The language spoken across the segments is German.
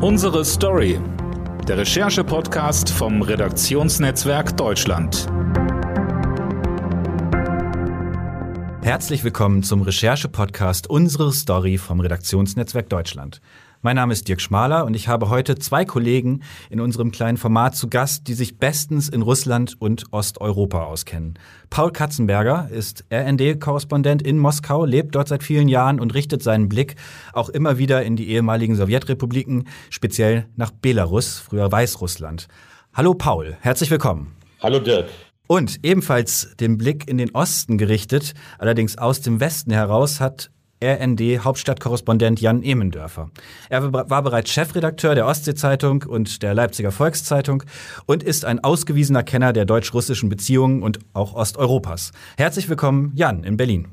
Unsere Story. Der Recherche-Podcast vom Redaktionsnetzwerk Deutschland. Herzlich willkommen zum Recherche-Podcast Unsere Story vom Redaktionsnetzwerk Deutschland. Mein Name ist Dirk Schmaler und ich habe heute zwei Kollegen in unserem kleinen Format zu Gast, die sich bestens in Russland und Osteuropa auskennen. Paul Katzenberger ist RND-Korrespondent in Moskau, lebt dort seit vielen Jahren und richtet seinen Blick auch immer wieder in die ehemaligen Sowjetrepubliken, speziell nach Belarus, früher Weißrussland. Hallo Paul, herzlich willkommen. Hallo Dirk. Und ebenfalls den Blick in den Osten gerichtet, allerdings aus dem Westen heraus, hat RND Hauptstadtkorrespondent Jan Emendörfer. Er war bereits Chefredakteur der Ostsee-Zeitung und der Leipziger Volkszeitung und ist ein ausgewiesener Kenner der deutsch-russischen Beziehungen und auch Osteuropas. Herzlich willkommen, Jan, in Berlin.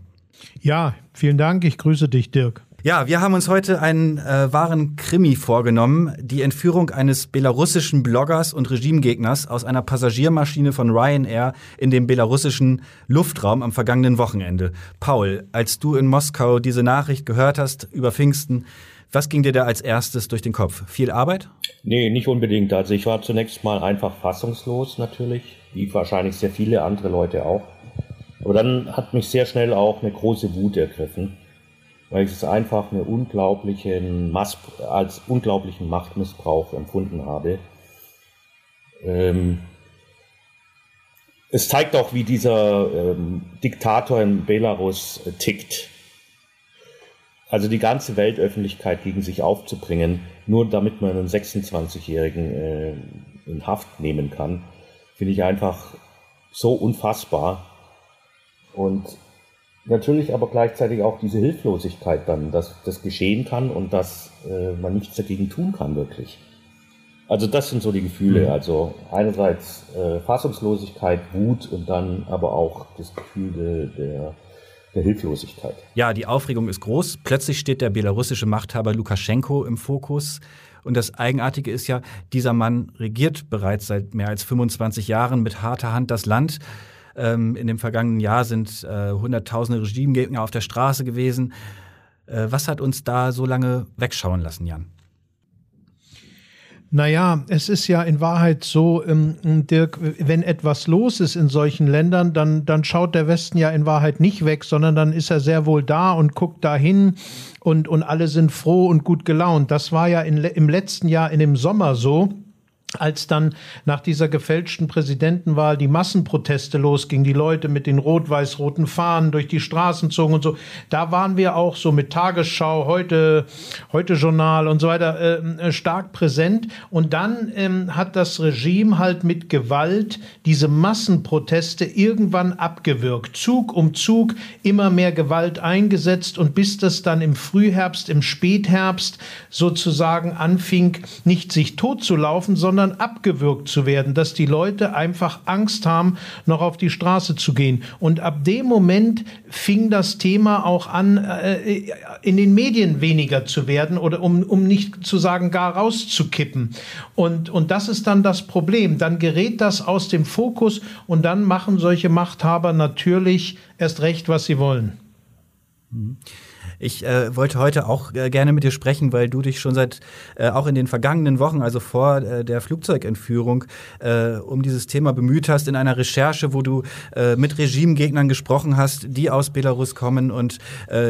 Ja, vielen Dank. Ich grüße dich, Dirk. Ja, wir haben uns heute einen äh, wahren Krimi vorgenommen. Die Entführung eines belarussischen Bloggers und Regimegegners aus einer Passagiermaschine von Ryanair in dem belarussischen Luftraum am vergangenen Wochenende. Paul, als du in Moskau diese Nachricht gehört hast über Pfingsten, was ging dir da als erstes durch den Kopf? Viel Arbeit? Nee, nicht unbedingt. Also ich war zunächst mal einfach fassungslos natürlich, wie wahrscheinlich sehr viele andere Leute auch. Aber dann hat mich sehr schnell auch eine große Wut ergriffen weil ich es einfach eine unglaublichen Mass als unglaublichen Machtmissbrauch empfunden habe. Ähm, es zeigt auch, wie dieser ähm, Diktator in Belarus äh, tickt. Also die ganze Weltöffentlichkeit gegen sich aufzubringen, nur damit man einen 26-Jährigen äh, in Haft nehmen kann, finde ich einfach so unfassbar. Und natürlich aber gleichzeitig auch diese Hilflosigkeit dann, dass das geschehen kann und dass äh, man nichts dagegen tun kann wirklich. Also das sind so die Gefühle. Mhm. Also einerseits äh, Fassungslosigkeit, Wut und dann aber auch das Gefühl de, der, der Hilflosigkeit. Ja, die Aufregung ist groß. Plötzlich steht der belarussische Machthaber Lukaschenko im Fokus. Und das Eigenartige ist ja, dieser Mann regiert bereits seit mehr als 25 Jahren mit harter Hand das Land. Ähm, in dem vergangenen Jahr sind äh, hunderttausende Regimegegner auf der Straße gewesen. Äh, was hat uns da so lange wegschauen lassen, Jan? Naja, es ist ja in Wahrheit so, ähm, Dirk, wenn etwas los ist in solchen Ländern, dann, dann schaut der Westen ja in Wahrheit nicht weg, sondern dann ist er sehr wohl da und guckt dahin und, und alle sind froh und gut gelaunt. Das war ja in, im letzten Jahr in dem Sommer so als dann nach dieser gefälschten Präsidentenwahl die Massenproteste losgingen, die Leute mit den rot-weiß-roten Fahnen durch die Straßen zogen und so, da waren wir auch so mit Tagesschau, heute, heute Journal und so weiter äh, stark präsent. Und dann ähm, hat das Regime halt mit Gewalt diese Massenproteste irgendwann abgewürgt. Zug um Zug immer mehr Gewalt eingesetzt und bis das dann im Frühherbst, im Spätherbst sozusagen anfing, nicht sich totzulaufen, sondern sondern abgewürgt zu werden, dass die Leute einfach Angst haben, noch auf die Straße zu gehen. Und ab dem Moment fing das Thema auch an, äh, in den Medien weniger zu werden oder um, um nicht zu sagen, gar rauszukippen. Und, und das ist dann das Problem. Dann gerät das aus dem Fokus und dann machen solche Machthaber natürlich erst recht, was sie wollen. Mhm. Ich äh, wollte heute auch äh, gerne mit dir sprechen, weil du dich schon seit äh, auch in den vergangenen Wochen, also vor äh, der Flugzeugentführung, äh, um dieses Thema bemüht hast in einer Recherche, wo du äh, mit Regimegegnern gesprochen hast, die aus Belarus kommen und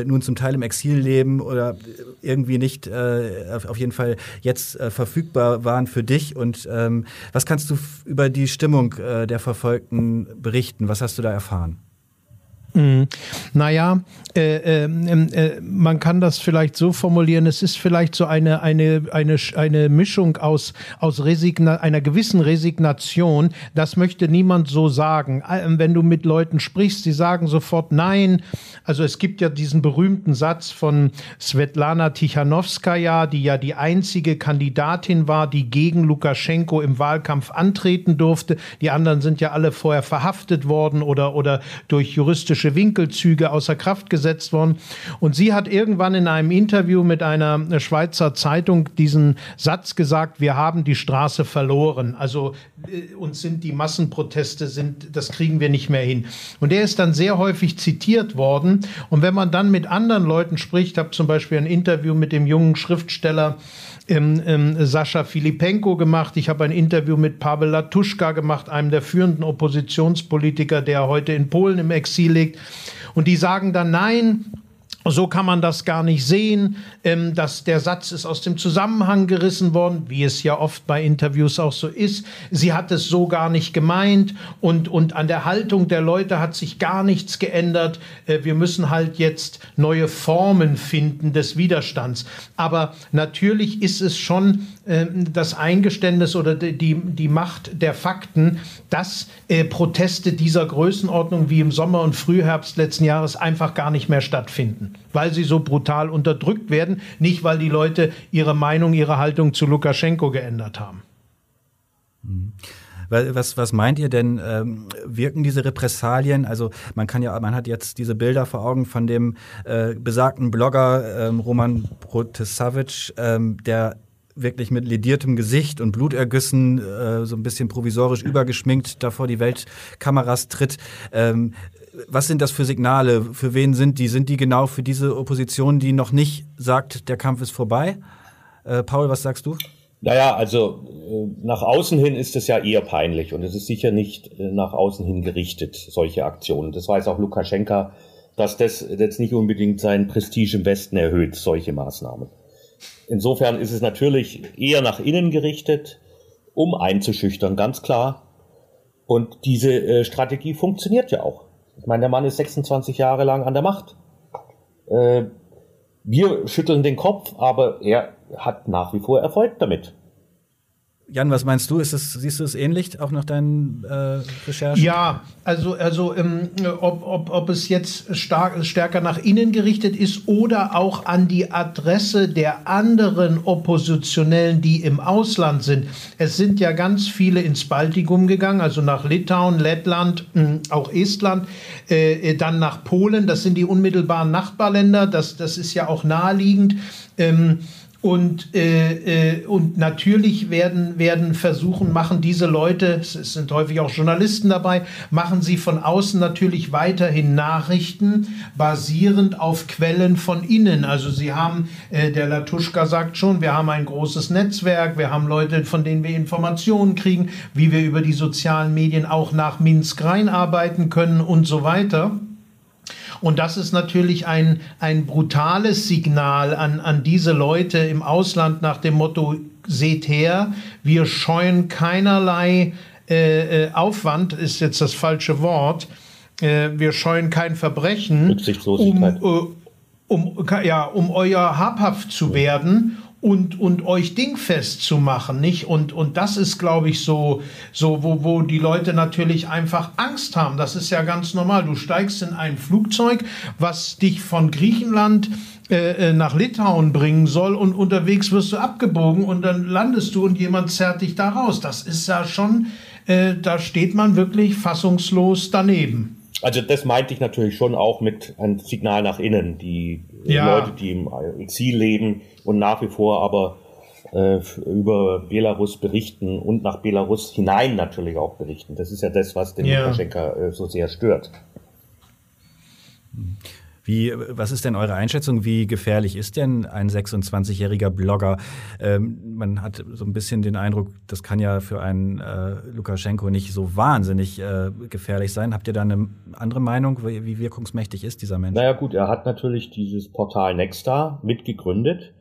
nun zum Teil im Exil leben oder irgendwie nicht auf jeden Fall jetzt verfügbar waren für dich. Und ähm, was kannst du über die Stimmung der Verfolgten berichten? Was hast du da erfahren? Mhm. Naja, äh, äh, äh, man kann das vielleicht so formulieren, es ist vielleicht so eine, eine, eine, eine Mischung aus, aus Resigna einer gewissen Resignation. Das möchte niemand so sagen. Ähm, wenn du mit Leuten sprichst, die sagen sofort nein. Also es gibt ja diesen berühmten Satz von Svetlana Tichanowskaja, die ja die einzige Kandidatin war, die gegen Lukaschenko im Wahlkampf antreten durfte. Die anderen sind ja alle vorher verhaftet worden oder, oder durch juristische politische Winkelzüge außer Kraft gesetzt worden. Und sie hat irgendwann in einem Interview mit einer Schweizer Zeitung diesen Satz gesagt, wir haben die Straße verloren. Also äh, uns sind die Massenproteste, sind, das kriegen wir nicht mehr hin. Und der ist dann sehr häufig zitiert worden. Und wenn man dann mit anderen Leuten spricht, habe zum Beispiel ein Interview mit dem jungen Schriftsteller ähm, ähm, Sascha Filipenko gemacht. Ich habe ein Interview mit Pavel Latuschka gemacht, einem der führenden Oppositionspolitiker, der heute in Polen im Exil liegt. Und die sagen dann, nein, so kann man das gar nicht sehen, ähm, dass der Satz ist aus dem Zusammenhang gerissen worden, wie es ja oft bei Interviews auch so ist. Sie hat es so gar nicht gemeint und, und an der Haltung der Leute hat sich gar nichts geändert. Äh, wir müssen halt jetzt neue Formen finden des Widerstands. Aber natürlich ist es schon äh, das Eingeständnis oder die, die Macht der Fakten, dass äh, Proteste dieser Größenordnung wie im Sommer und Frühherbst letzten Jahres einfach gar nicht mehr stattfinden weil sie so brutal unterdrückt werden, nicht weil die Leute ihre Meinung, ihre Haltung zu Lukaschenko geändert haben. Mhm. Was, was meint ihr denn, ähm, wirken diese Repressalien? Also man kann ja, man hat jetzt diese Bilder vor Augen von dem äh, besagten Blogger ähm, Roman Protasevic, ähm, der wirklich mit lediertem Gesicht und Blutergüssen äh, so ein bisschen provisorisch übergeschminkt da vor die Weltkameras tritt. Ähm, was sind das für Signale? Für wen sind die? Sind die genau für diese Opposition, die noch nicht sagt, der Kampf ist vorbei? Äh, Paul, was sagst du? Naja, also äh, nach außen hin ist es ja eher peinlich und es ist sicher nicht äh, nach außen hin gerichtet, solche Aktionen. Das weiß auch Lukaschenka, dass das jetzt nicht unbedingt sein Prestige im Westen erhöht, solche Maßnahmen. Insofern ist es natürlich eher nach innen gerichtet, um einzuschüchtern, ganz klar. Und diese äh, Strategie funktioniert ja auch. Ich meine, der Mann ist 26 Jahre lang an der Macht. Äh, wir schütteln den Kopf, aber er hat nach wie vor Erfolg damit. Jan, was meinst du? Es, siehst du es ähnlich, auch nach deinen äh, Recherchen? Ja, also, also ähm, ob, ob, ob es jetzt stark, stärker nach innen gerichtet ist oder auch an die Adresse der anderen Oppositionellen, die im Ausland sind. Es sind ja ganz viele ins Baltikum gegangen, also nach Litauen, Lettland, äh, auch Estland, äh, dann nach Polen. Das sind die unmittelbaren Nachbarländer. Das, das ist ja auch naheliegend. Ähm, und, äh, äh, und natürlich werden, werden versuchen, machen diese Leute, es sind häufig auch Journalisten dabei, machen sie von außen natürlich weiterhin Nachrichten basierend auf Quellen von innen. Also sie haben, äh, der Latuschka sagt schon, wir haben ein großes Netzwerk, wir haben Leute, von denen wir Informationen kriegen, wie wir über die sozialen Medien auch nach Minsk reinarbeiten können und so weiter. Und das ist natürlich ein, ein brutales Signal an, an diese Leute im Ausland nach dem Motto, seht her, wir scheuen keinerlei äh, äh Aufwand, ist jetzt das falsche Wort, äh, wir scheuen kein Verbrechen, um, äh, um, ja, um euer habhaft zu werden und, und euch dingfest zu machen, nicht? Und, und das ist, glaube ich, so, so wo, wo die Leute natürlich einfach Angst haben. Das ist ja ganz normal. Du steigst in ein Flugzeug, was dich von Griechenland äh, äh, nach Litauen bringen soll und unterwegs wirst du abgebogen und dann landest du und jemand zerrt dich da raus. Das ist ja schon, äh, da steht man wirklich fassungslos daneben. Also das meinte ich natürlich schon auch mit einem Signal nach innen. Die ja. Leute, die im Exil leben, und nach wie vor aber äh, über Belarus berichten und nach Belarus hinein natürlich auch berichten. Das ist ja das, was den ja. Lukaschenka äh, so sehr stört. Wie, was ist denn eure Einschätzung? Wie gefährlich ist denn ein 26-jähriger Blogger? Ähm, man hat so ein bisschen den Eindruck, das kann ja für einen äh, Lukaschenko nicht so wahnsinnig äh, gefährlich sein. Habt ihr da eine andere Meinung? Wie, wie wirkungsmächtig ist dieser Mensch? Naja gut, er hat natürlich dieses Portal Nexta mitgegründet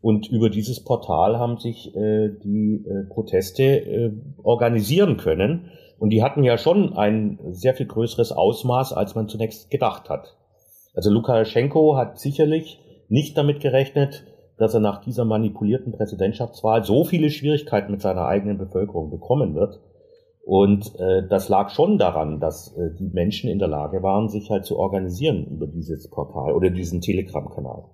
und über dieses Portal haben sich äh, die äh, Proteste äh, organisieren können. Und die hatten ja schon ein sehr viel größeres Ausmaß, als man zunächst gedacht hat. Also Lukaschenko hat sicherlich nicht damit gerechnet, dass er nach dieser manipulierten Präsidentschaftswahl so viele Schwierigkeiten mit seiner eigenen Bevölkerung bekommen wird. Und äh, das lag schon daran, dass äh, die Menschen in der Lage waren, sich halt zu organisieren über dieses Portal oder diesen Telegram-Kanal.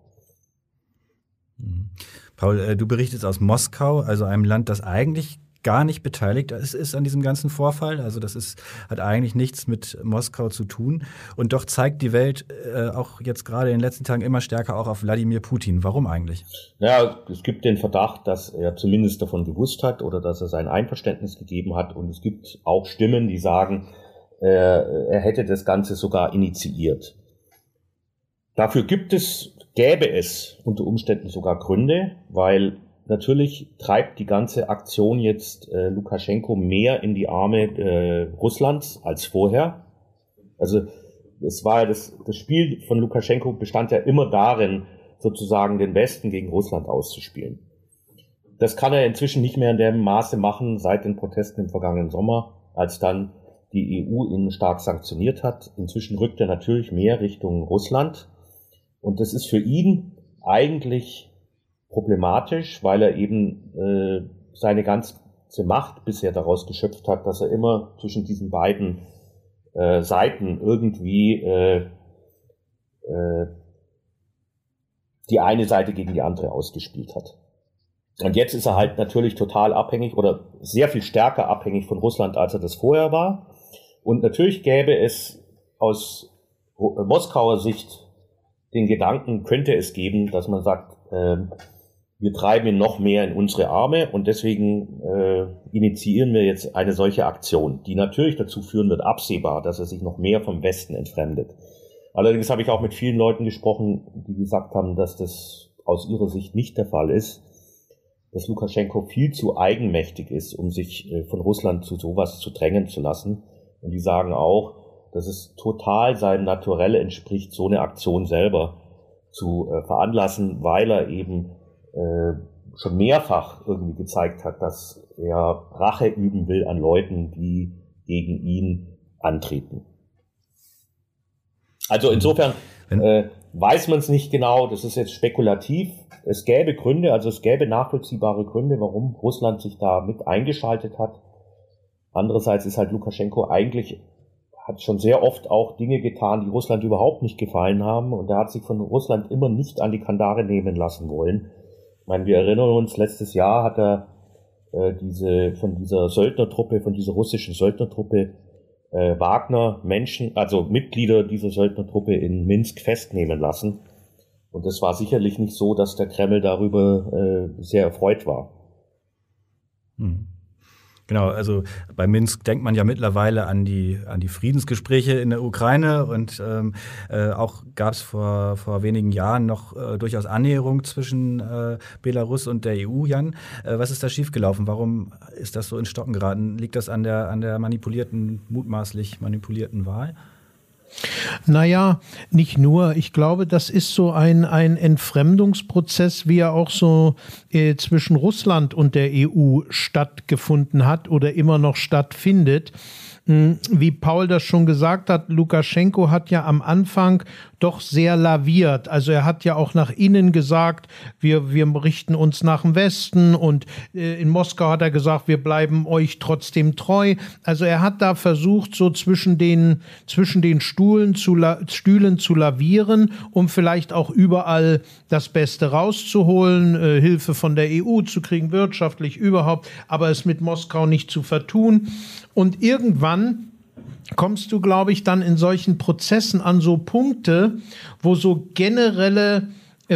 Mhm. Paul, äh, du berichtest aus Moskau, also einem Land, das eigentlich gar nicht beteiligt ist, ist an diesem ganzen Vorfall. Also das ist, hat eigentlich nichts mit Moskau zu tun. Und doch zeigt die Welt äh, auch jetzt gerade in den letzten Tagen immer stärker auch auf Wladimir Putin. Warum eigentlich? Ja, es gibt den Verdacht, dass er zumindest davon gewusst hat oder dass er sein Einverständnis gegeben hat. Und es gibt auch Stimmen, die sagen, äh, er hätte das Ganze sogar initiiert. Dafür gibt es, gäbe es unter Umständen sogar Gründe, weil natürlich treibt die ganze Aktion jetzt äh, Lukaschenko mehr in die Arme äh, Russlands als vorher. Also es war ja das, das Spiel von Lukaschenko bestand ja immer darin, sozusagen den Westen gegen Russland auszuspielen. Das kann er inzwischen nicht mehr in dem Maße machen seit den Protesten im vergangenen Sommer, als dann die EU ihn stark sanktioniert hat. Inzwischen rückt er natürlich mehr Richtung Russland. Und das ist für ihn eigentlich problematisch, weil er eben äh, seine ganze Macht bisher daraus geschöpft hat, dass er immer zwischen diesen beiden äh, Seiten irgendwie äh, äh, die eine Seite gegen die andere ausgespielt hat. Und jetzt ist er halt natürlich total abhängig oder sehr viel stärker abhängig von Russland, als er das vorher war. Und natürlich gäbe es aus Moskauer Sicht den Gedanken, könnte es geben, dass man sagt, äh, wir treiben ihn noch mehr in unsere Arme und deswegen äh, initiieren wir jetzt eine solche Aktion, die natürlich dazu führen wird, absehbar, dass er sich noch mehr vom Westen entfremdet. Allerdings habe ich auch mit vielen Leuten gesprochen, die gesagt haben, dass das aus ihrer Sicht nicht der Fall ist, dass Lukaschenko viel zu eigenmächtig ist, um sich äh, von Russland zu sowas zu drängen zu lassen. Und die sagen auch, dass es total seinem Naturell entspricht, so eine Aktion selber zu äh, veranlassen, weil er eben äh, schon mehrfach irgendwie gezeigt hat, dass er Rache üben will an Leuten, die gegen ihn antreten. Also insofern äh, weiß man es nicht genau, das ist jetzt spekulativ. Es gäbe Gründe, also es gäbe nachvollziehbare Gründe, warum Russland sich da mit eingeschaltet hat. Andererseits ist halt Lukaschenko eigentlich, hat schon sehr oft auch Dinge getan, die Russland überhaupt nicht gefallen haben und er hat sich von Russland immer nicht an die Kandare nehmen lassen wollen. Ich meine, wir erinnern uns, letztes Jahr hat er äh, diese von dieser Söldnertruppe, von dieser russischen Söldnertruppe äh, Wagner Menschen, also Mitglieder dieser Söldnertruppe in Minsk festnehmen lassen. Und es war sicherlich nicht so, dass der Kreml darüber äh, sehr erfreut war. Hm. Genau, also bei Minsk denkt man ja mittlerweile an die, an die Friedensgespräche in der Ukraine und ähm, äh, auch gab es vor, vor wenigen Jahren noch äh, durchaus Annäherung zwischen äh, Belarus und der EU, Jan. Äh, was ist da schiefgelaufen? Warum ist das so in Stocken geraten? Liegt das an der, an der manipulierten, mutmaßlich manipulierten Wahl? Naja, nicht nur. Ich glaube, das ist so ein, ein Entfremdungsprozess, wie er auch so äh, zwischen Russland und der EU stattgefunden hat oder immer noch stattfindet. Hm, wie Paul das schon gesagt hat, Lukaschenko hat ja am Anfang doch sehr laviert. Also er hat ja auch nach innen gesagt, wir, wir richten uns nach dem Westen und äh, in Moskau hat er gesagt, wir bleiben euch trotzdem treu. Also er hat da versucht, so zwischen den, zwischen den Stuhlen zu, Stühlen zu lavieren, um vielleicht auch überall das Beste rauszuholen, äh, Hilfe von der EU zu kriegen, wirtschaftlich überhaupt, aber es mit Moskau nicht zu vertun. Und irgendwann kommst du, glaube ich, dann in solchen Prozessen an so Punkte, wo so generelle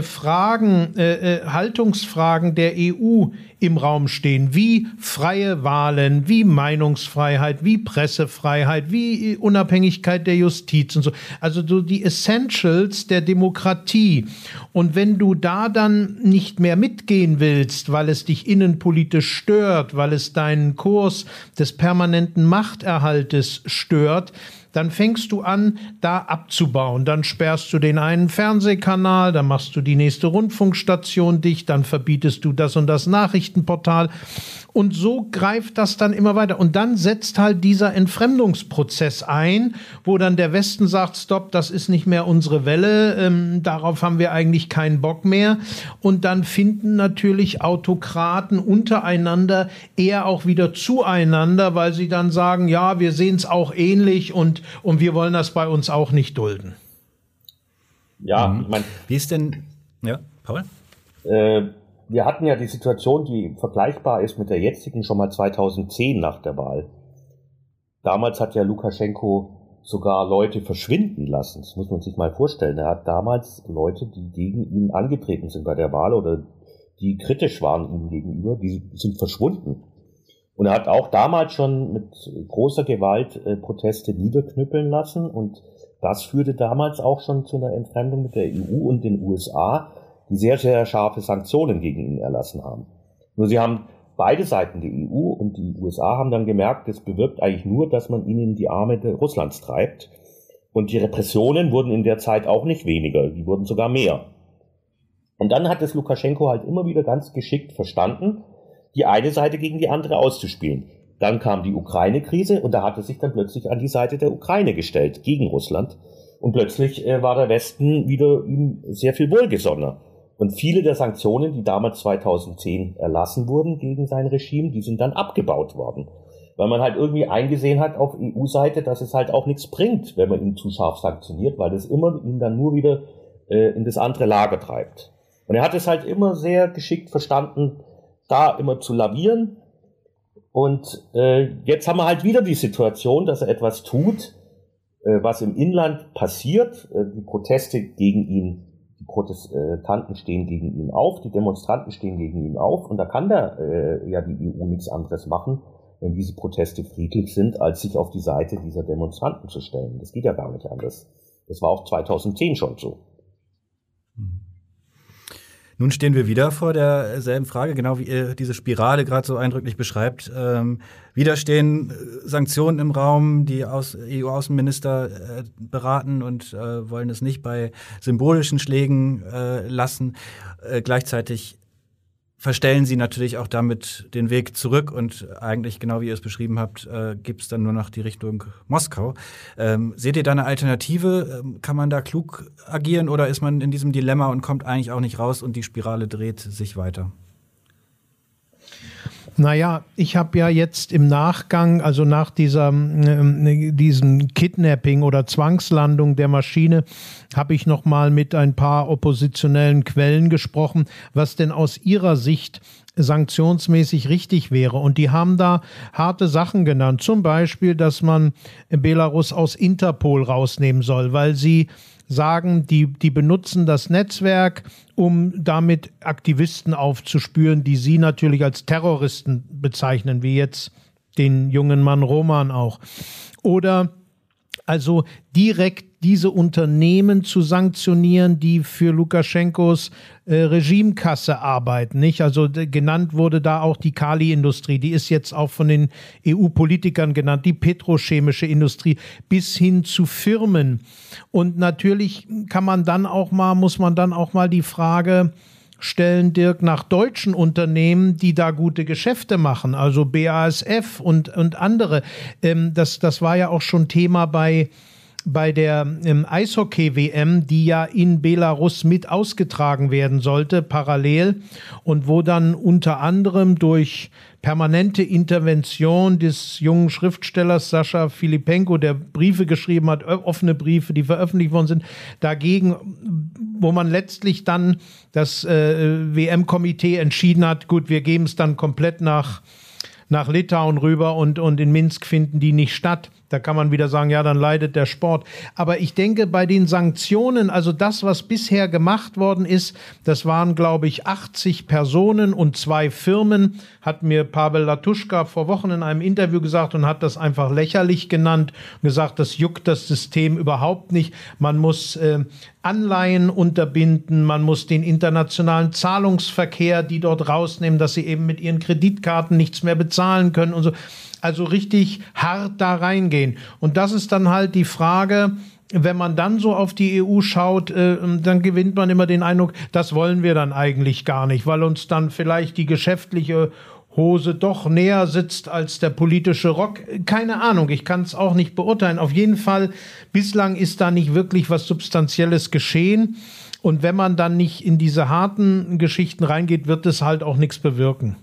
Fragen, äh, äh, Haltungsfragen der EU im Raum stehen, wie freie Wahlen, wie Meinungsfreiheit, wie Pressefreiheit, wie Unabhängigkeit der Justiz und so. Also so die Essentials der Demokratie. Und wenn du da dann nicht mehr mitgehen willst, weil es dich innenpolitisch stört, weil es deinen Kurs des permanenten Machterhaltes stört, dann fängst du an, da abzubauen. Dann sperrst du den einen Fernsehkanal, dann machst du die nächste Rundfunkstation dicht, dann verbietest du das und das Nachrichtenportal. Und so greift das dann immer weiter. Und dann setzt halt dieser Entfremdungsprozess ein, wo dann der Westen sagt, stopp, das ist nicht mehr unsere Welle, ähm, darauf haben wir eigentlich keinen Bock mehr. Und dann finden natürlich Autokraten untereinander eher auch wieder zueinander, weil sie dann sagen, ja, wir sehen es auch ähnlich und, und wir wollen das bei uns auch nicht dulden. Ja, mhm. ich meine. Wie ist denn, ja, Paul? Äh, wir hatten ja die Situation, die vergleichbar ist mit der jetzigen schon mal 2010 nach der Wahl. Damals hat ja Lukaschenko sogar Leute verschwinden lassen. Das muss man sich mal vorstellen. Er hat damals Leute, die gegen ihn angetreten sind bei der Wahl oder die kritisch waren ihm gegenüber, die sind verschwunden. Und er hat auch damals schon mit großer Gewalt äh, Proteste niederknüppeln lassen und das führte damals auch schon zu einer Entfremdung mit der EU und den USA, die sehr, sehr scharfe Sanktionen gegen ihn erlassen haben. Nur sie haben beide Seiten, die EU und die USA, haben dann gemerkt, das bewirkt eigentlich nur, dass man ihnen die Arme Russlands treibt. Und die Repressionen wurden in der Zeit auch nicht weniger, die wurden sogar mehr. Und dann hat es Lukaschenko halt immer wieder ganz geschickt verstanden, die eine Seite gegen die andere auszuspielen. Dann kam die Ukraine-Krise und da hat er sich dann plötzlich an die Seite der Ukraine gestellt, gegen Russland. Und plötzlich äh, war der Westen wieder ihm sehr viel wohlgesonnener. Und viele der Sanktionen, die damals 2010 erlassen wurden gegen sein Regime, die sind dann abgebaut worden. Weil man halt irgendwie eingesehen hat auf EU-Seite, dass es halt auch nichts bringt, wenn man ihn zu scharf sanktioniert, weil das immer ihn dann nur wieder äh, in das andere Lager treibt. Und er hat es halt immer sehr geschickt verstanden, da immer zu lavieren. Und äh, jetzt haben wir halt wieder die Situation, dass er etwas tut, äh, was im Inland passiert. Äh, die Proteste gegen ihn, die Protestanten stehen gegen ihn auf, die Demonstranten stehen gegen ihn auf. Und da kann der, äh, ja die EU nichts anderes machen, wenn diese Proteste friedlich sind, als sich auf die Seite dieser Demonstranten zu stellen. Das geht ja gar nicht anders. Das war auch 2010 schon so. Mhm. Nun stehen wir wieder vor derselben Frage, genau wie ihr diese Spirale gerade so eindrücklich beschreibt. Ähm, wieder stehen äh, Sanktionen im Raum, die EU-Außenminister äh, beraten und äh, wollen es nicht bei symbolischen Schlägen äh, lassen. Äh, gleichzeitig verstellen sie natürlich auch damit den Weg zurück und eigentlich, genau wie ihr es beschrieben habt, äh, gibt es dann nur noch die Richtung Moskau. Ähm, seht ihr da eine Alternative? Ähm, kann man da klug agieren oder ist man in diesem Dilemma und kommt eigentlich auch nicht raus und die Spirale dreht sich weiter? Naja, ich habe ja jetzt im Nachgang, also nach dieser, äh, diesem Kidnapping oder Zwangslandung der Maschine, habe ich noch mal mit ein paar oppositionellen Quellen gesprochen, was denn aus ihrer Sicht sanktionsmäßig richtig wäre. Und die haben da harte Sachen genannt. Zum Beispiel, dass man Belarus aus Interpol rausnehmen soll, weil sie sagen, die, die benutzen das Netzwerk, um damit Aktivisten aufzuspüren, die sie natürlich als Terroristen bezeichnen, wie jetzt den jungen Mann Roman auch. Oder also direkt diese Unternehmen zu sanktionieren, die für Lukaschenkos äh, Regimekasse arbeiten. Nicht? Also genannt wurde da auch die Kali-Industrie, die ist jetzt auch von den EU-Politikern genannt, die petrochemische Industrie bis hin zu Firmen. Und natürlich kann man dann auch mal, muss man dann auch mal die Frage stellen, Dirk, nach deutschen Unternehmen, die da gute Geschäfte machen, also BASF und, und andere. Ähm, das, das war ja auch schon Thema bei bei der ähm, Eishockey-WM, die ja in Belarus mit ausgetragen werden sollte, parallel, und wo dann unter anderem durch permanente Intervention des jungen Schriftstellers Sascha Filipenko, der Briefe geschrieben hat, offene Briefe, die veröffentlicht worden sind, dagegen, wo man letztlich dann das äh, WM-Komitee entschieden hat, gut, wir geben es dann komplett nach nach Litauen rüber und, und in Minsk finden die nicht statt. Da kann man wieder sagen, ja, dann leidet der Sport. Aber ich denke, bei den Sanktionen, also das, was bisher gemacht worden ist, das waren, glaube ich, 80 Personen und zwei Firmen, hat mir Pavel Latuschka vor Wochen in einem Interview gesagt und hat das einfach lächerlich genannt und gesagt, das juckt das System überhaupt nicht. Man muss äh, Anleihen unterbinden, man muss den internationalen Zahlungsverkehr, die dort rausnehmen, dass sie eben mit ihren Kreditkarten nichts mehr bezahlen können und so also richtig hart da reingehen. Und das ist dann halt die Frage, wenn man dann so auf die EU schaut, äh, dann gewinnt man immer den Eindruck, das wollen wir dann eigentlich gar nicht, weil uns dann vielleicht die geschäftliche Hose doch näher sitzt als der politische Rock. Keine Ahnung, ich kann es auch nicht beurteilen. Auf jeden Fall, bislang ist da nicht wirklich was Substanzielles geschehen. Und wenn man dann nicht in diese harten Geschichten reingeht, wird es halt auch nichts bewirken.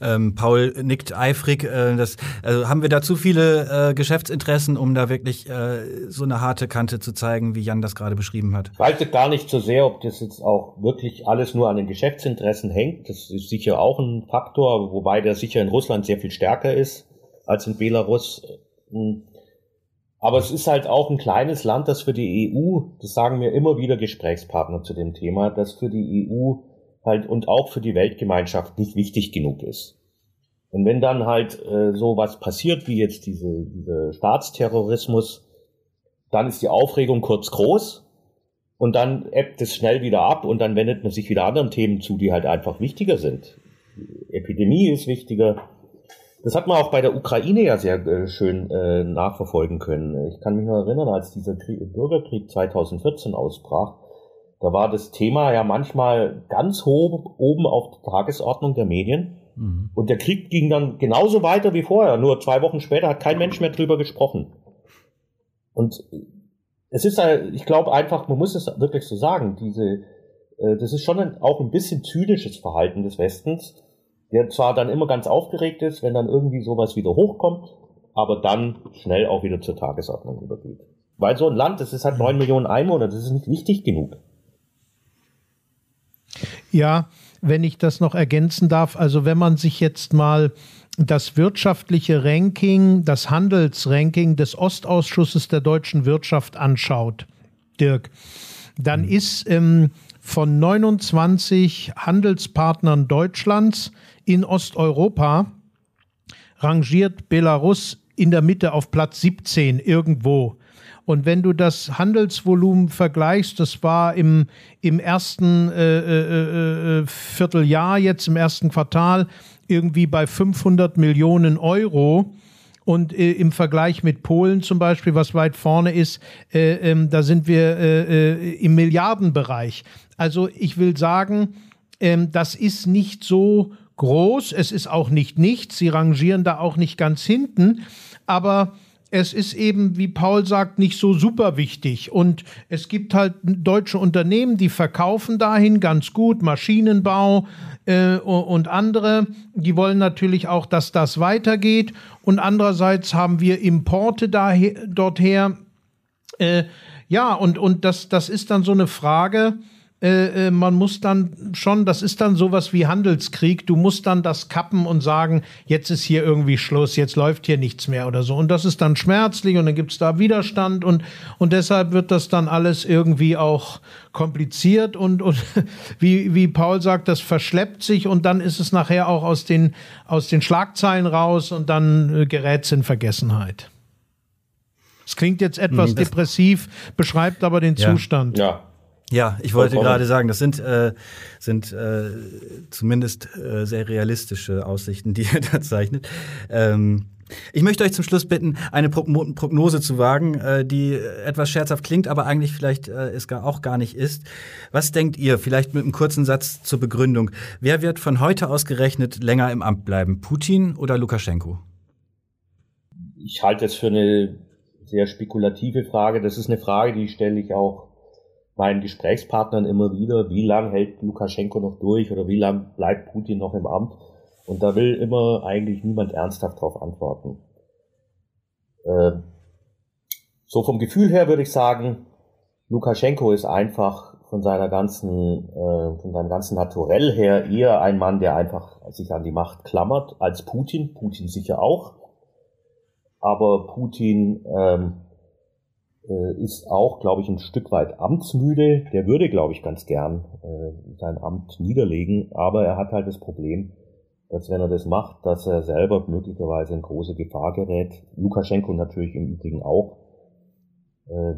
Ähm, Paul nickt eifrig. Äh, das, also haben wir da zu viele äh, Geschäftsinteressen, um da wirklich äh, so eine harte Kante zu zeigen, wie Jan das gerade beschrieben hat? Ich weiß gar nicht so sehr, ob das jetzt auch wirklich alles nur an den Geschäftsinteressen hängt. Das ist sicher auch ein Faktor, wobei der sicher in Russland sehr viel stärker ist als in Belarus. Aber es ist halt auch ein kleines Land, das für die EU, das sagen mir immer wieder Gesprächspartner zu dem Thema, das für die EU halt und auch für die Weltgemeinschaft nicht wichtig genug ist. Und wenn dann halt äh, so was passiert wie jetzt diese, diese Staatsterrorismus, dann ist die Aufregung kurz groß und dann ebbt es schnell wieder ab und dann wendet man sich wieder anderen Themen zu, die halt einfach wichtiger sind. Die Epidemie ist wichtiger. Das hat man auch bei der Ukraine ja sehr äh, schön äh, nachverfolgen können. Ich kann mich nur erinnern, als dieser Krieg, Bürgerkrieg 2014 ausbrach, da war das Thema ja manchmal ganz hoch oben auf der Tagesordnung der Medien. Mhm. Und der Krieg ging dann genauso weiter wie vorher. Nur zwei Wochen später hat kein Mensch mehr drüber gesprochen. Und es ist, ich glaube einfach, man muss es wirklich so sagen, diese, äh, das ist schon ein, auch ein bisschen zynisches Verhalten des Westens, der zwar dann immer ganz aufgeregt ist, wenn dann irgendwie sowas wieder hochkommt, aber dann schnell auch wieder zur Tagesordnung übergeht. Weil so ein Land, das ist halt neun Millionen Einwohner, das ist nicht wichtig genug. Ja, wenn ich das noch ergänzen darf, also wenn man sich jetzt mal das wirtschaftliche Ranking, das Handelsranking des Ostausschusses der deutschen Wirtschaft anschaut, Dirk, dann mhm. ist ähm, von 29 Handelspartnern Deutschlands in Osteuropa rangiert Belarus in der Mitte auf Platz 17 irgendwo. Und wenn du das Handelsvolumen vergleichst, das war im, im ersten äh, äh, äh, Vierteljahr, jetzt im ersten Quartal, irgendwie bei 500 Millionen Euro. Und äh, im Vergleich mit Polen zum Beispiel, was weit vorne ist, äh, ähm, da sind wir äh, im Milliardenbereich. Also ich will sagen, ähm, das ist nicht so groß, es ist auch nicht nichts, sie rangieren da auch nicht ganz hinten, aber es ist eben, wie Paul sagt, nicht so super wichtig. Und es gibt halt deutsche Unternehmen, die verkaufen dahin ganz gut, Maschinenbau äh, und andere. Die wollen natürlich auch, dass das weitergeht. Und andererseits haben wir Importe daher, dorther. Äh, ja, und, und das, das ist dann so eine Frage, äh, äh, man muss dann schon, das ist dann sowas wie Handelskrieg, du musst dann das kappen und sagen, jetzt ist hier irgendwie Schluss, jetzt läuft hier nichts mehr oder so. Und das ist dann schmerzlich und dann gibt es da Widerstand und, und deshalb wird das dann alles irgendwie auch kompliziert und, und wie, wie Paul sagt, das verschleppt sich und dann ist es nachher auch aus den, aus den Schlagzeilen raus und dann äh, gerät es in Vergessenheit. Es klingt jetzt etwas hm, depressiv, beschreibt aber den ja. Zustand. Ja. Ja, ich wollte gerade sagen, das sind, äh, sind äh, zumindest äh, sehr realistische Aussichten, die er da zeichnet. Ähm, ich möchte euch zum Schluss bitten, eine Prognose zu wagen, äh, die etwas scherzhaft klingt, aber eigentlich vielleicht äh, es gar auch gar nicht ist. Was denkt ihr? Vielleicht mit einem kurzen Satz zur Begründung. Wer wird von heute aus gerechnet länger im Amt bleiben? Putin oder Lukaschenko? Ich halte es für eine sehr spekulative Frage. Das ist eine Frage, die stelle ich auch meinen Gesprächspartnern immer wieder, wie lange hält Lukaschenko noch durch oder wie lange bleibt Putin noch im Amt? Und da will immer eigentlich niemand ernsthaft darauf antworten. Äh, so vom Gefühl her würde ich sagen, Lukaschenko ist einfach von seiner ganzen, äh, von seinem ganzen Naturell her eher ein Mann, der einfach sich an die Macht klammert, als Putin. Putin sicher auch. Aber Putin ähm, äh, ist auch, glaube ich, ein Stück weit amtsmüde. Der würde, glaube ich, ganz gern äh, sein Amt niederlegen, aber er hat halt das Problem, dass wenn er das macht, dass er selber möglicherweise in große Gefahr gerät. Lukaschenko natürlich im Übrigen auch, äh,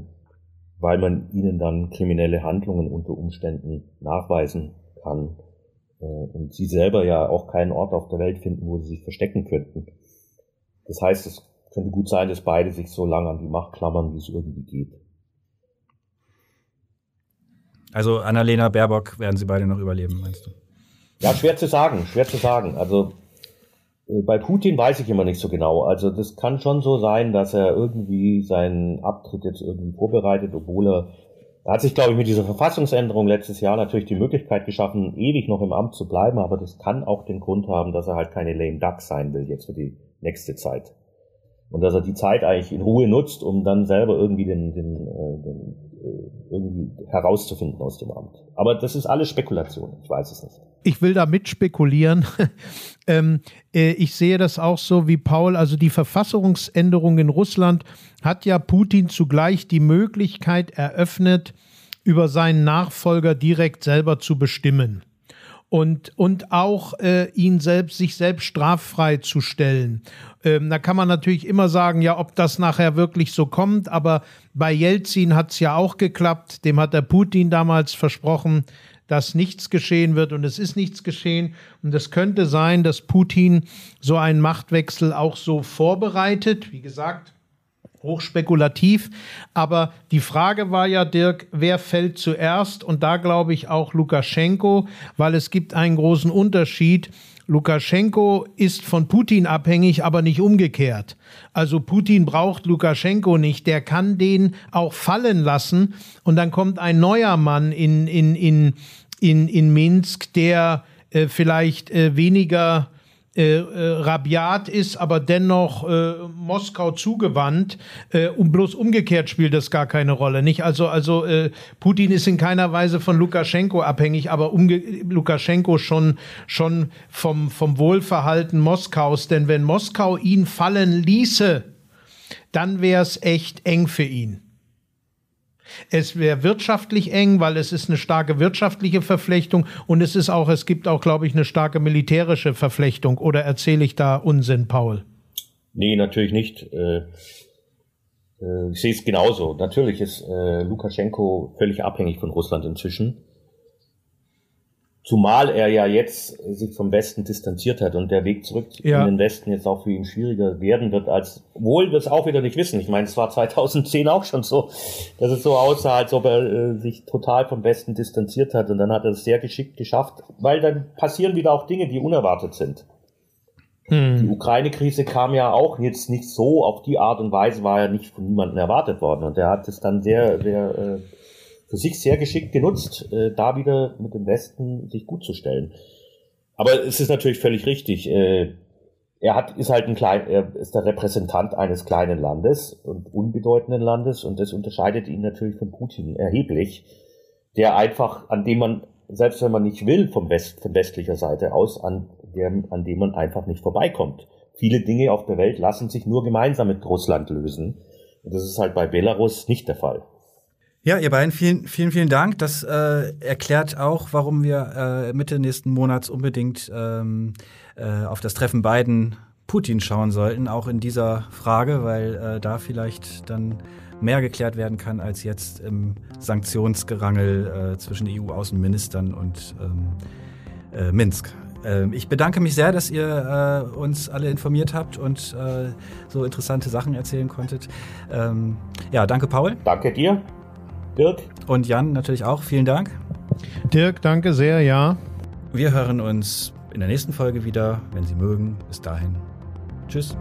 weil man ihnen dann kriminelle Handlungen unter Umständen nachweisen kann äh, und sie selber ja auch keinen Ort auf der Welt finden, wo sie sich verstecken könnten. Das heißt, es könnte gut sein, dass beide sich so lange an die Macht klammern, wie es irgendwie geht. Also Annalena Baerbock werden sie beide noch überleben, meinst du? Ja, schwer zu sagen, schwer zu sagen. Also äh, bei Putin weiß ich immer nicht so genau. Also das kann schon so sein, dass er irgendwie seinen Abtritt jetzt irgendwie vorbereitet, obwohl er Er hat sich, glaube ich, mit dieser Verfassungsänderung letztes Jahr natürlich die Möglichkeit geschaffen, ewig noch im Amt zu bleiben, aber das kann auch den Grund haben, dass er halt keine lame duck sein will jetzt für die nächste Zeit. Und dass er die Zeit eigentlich in Ruhe nutzt, um dann selber irgendwie den, den, äh, den äh, irgendwie herauszufinden aus dem Amt. Aber das ist alles Spekulation, ich weiß es nicht. Ich will da mitspekulieren. ähm, äh, ich sehe das auch so wie Paul. Also die Verfassungsänderung in Russland hat ja Putin zugleich die Möglichkeit eröffnet, über seinen Nachfolger direkt selber zu bestimmen und, und auch äh, ihn selbst, sich selbst straffrei zu stellen. Ähm, da kann man natürlich immer sagen, ja, ob das nachher wirklich so kommt, aber bei Jelzin hat es ja auch geklappt. Dem hat der Putin damals versprochen, dass nichts geschehen wird und es ist nichts geschehen. Und es könnte sein, dass Putin so einen Machtwechsel auch so vorbereitet. Wie gesagt, hochspekulativ. Aber die Frage war ja, Dirk, wer fällt zuerst? Und da glaube ich auch Lukaschenko, weil es gibt einen großen Unterschied. Lukaschenko ist von Putin abhängig, aber nicht umgekehrt. Also Putin braucht Lukaschenko nicht, der kann den auch fallen lassen und dann kommt ein neuer Mann in, in, in, in, in Minsk, der äh, vielleicht äh, weniger äh, äh, rabiat ist, aber dennoch äh, Moskau zugewandt. Äh, und bloß umgekehrt spielt das gar keine Rolle. Nicht? Also, also äh, Putin ist in keiner Weise von Lukaschenko abhängig, aber Lukaschenko schon, schon vom, vom Wohlverhalten Moskaus. Denn wenn Moskau ihn fallen ließe, dann wäre es echt eng für ihn. Es wäre wirtschaftlich eng, weil es ist eine starke wirtschaftliche Verflechtung und es ist auch, es gibt auch, glaube ich, eine starke militärische Verflechtung. Oder erzähle ich da Unsinn, Paul? Nee, natürlich nicht. Äh, äh, ich sehe es genauso. Natürlich ist äh, Lukaschenko völlig abhängig von Russland inzwischen. Zumal er ja jetzt sich vom Westen distanziert hat und der Weg zurück ja. in den Westen jetzt auch für ihn schwieriger werden wird, als wohl wir es auch wieder nicht wissen. Ich meine, es war 2010 auch schon so, dass es so aussah, als ob er äh, sich total vom Westen distanziert hat und dann hat er es sehr geschickt geschafft, weil dann passieren wieder auch Dinge, die unerwartet sind. Hm. Die Ukraine-Krise kam ja auch jetzt nicht so, auf die Art und Weise war ja nicht von niemandem erwartet worden und er hat es dann sehr, sehr äh, sich sehr geschickt genutzt, äh, da wieder mit dem Westen sich gut zu stellen. Aber es ist natürlich völlig richtig. Äh, er hat, ist halt ein klein, er ist der Repräsentant eines kleinen Landes und unbedeutenden Landes und das unterscheidet ihn natürlich von Putin erheblich, der einfach, an dem man, selbst wenn man nicht will, vom West, von westlicher Seite aus, an dem, an dem man einfach nicht vorbeikommt. Viele Dinge auf der Welt lassen sich nur gemeinsam mit Russland lösen. Und das ist halt bei Belarus nicht der Fall. Ja, ihr beiden, vielen, vielen, vielen Dank. Das äh, erklärt auch, warum wir äh, Mitte nächsten Monats unbedingt ähm, äh, auf das Treffen Biden Putin schauen sollten, auch in dieser Frage, weil äh, da vielleicht dann mehr geklärt werden kann als jetzt im Sanktionsgerangel äh, zwischen EU-Außenministern und ähm, äh, Minsk. Ähm, ich bedanke mich sehr, dass ihr äh, uns alle informiert habt und äh, so interessante Sachen erzählen konntet. Ähm, ja, danke, Paul. Danke dir. Dirk. Und Jan natürlich auch. Vielen Dank. Dirk, danke sehr, ja. Wir hören uns in der nächsten Folge wieder, wenn Sie mögen. Bis dahin. Tschüss.